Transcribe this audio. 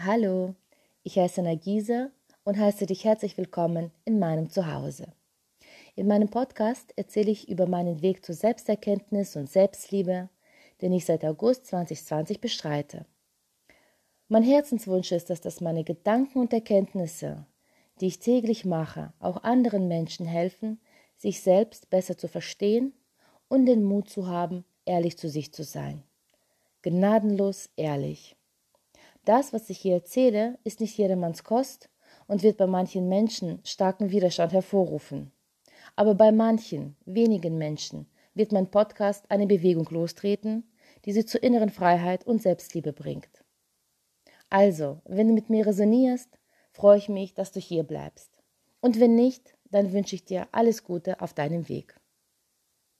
Hallo, ich heiße Nagisa und heiße dich herzlich willkommen in meinem Zuhause. In meinem Podcast erzähle ich über meinen Weg zur Selbsterkenntnis und Selbstliebe, den ich seit August 2020 bestreite. Mein Herzenswunsch ist dass meine Gedanken und Erkenntnisse, die ich täglich mache, auch anderen Menschen helfen, sich selbst besser zu verstehen und den Mut zu haben, ehrlich zu sich zu sein. Gnadenlos ehrlich. Das, was ich hier erzähle, ist nicht jedermanns Kost und wird bei manchen Menschen starken Widerstand hervorrufen. Aber bei manchen, wenigen Menschen wird mein Podcast eine Bewegung lostreten, die sie zur inneren Freiheit und Selbstliebe bringt. Also, wenn du mit mir resonierst, freue ich mich, dass du hier bleibst. Und wenn nicht, dann wünsche ich dir alles Gute auf deinem Weg.